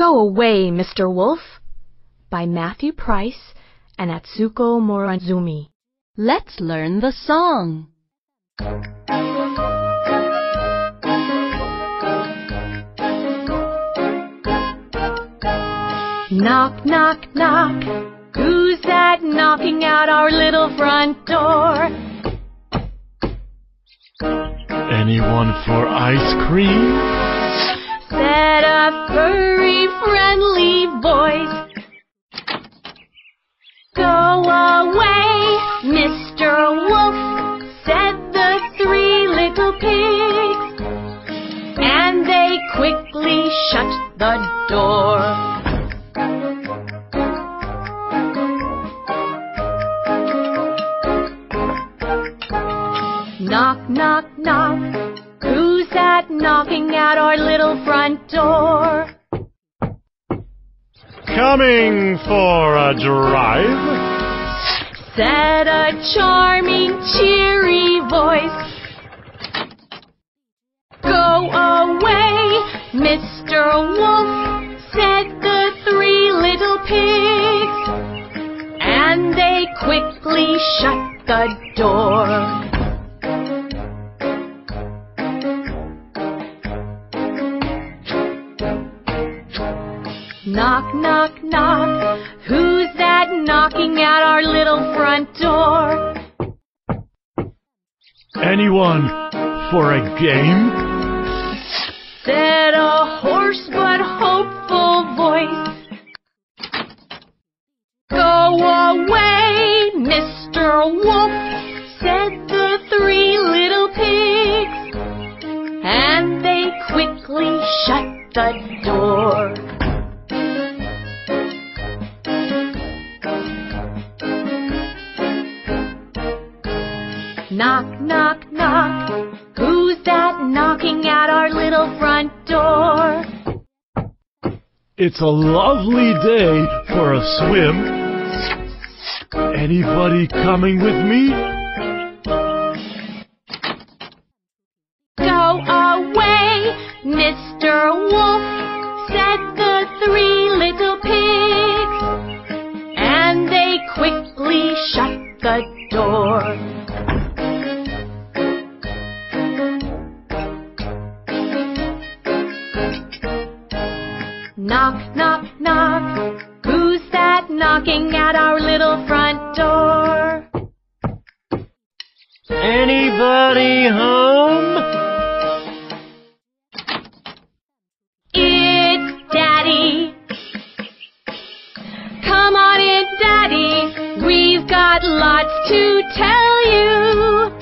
Go away, Mr. Wolf by Matthew Price and Atsuko Morozumi. Let's learn the song. Knock, knock, knock. Who's that knocking at our little front door? Anyone for ice cream? Said a furry, friendly voice. Go away, Mr. Wolf, said the three little pigs. And they quickly shut the door. Knock, knock, knock. Knocking at our little front door? Coming for a drive? Said a charming, cheery voice. Go away, Mr. Wolf, said the three little pigs. And they quickly shut the door. Knock, knock, knock. Who's that knocking at our little front door? Anyone for a game? Said a hoarse but hopeful voice. Go away, Mr. Wolf, said the Knock, knock, knock. Who's that knocking at our little front door? It's a lovely day for a swim. Anybody coming with me? Go away, Mr. Wolf, said Knock, knock, knock. Who's that knocking at our little front door? Anybody home? It's Daddy. Come on in, Daddy. We've got lots to tell you.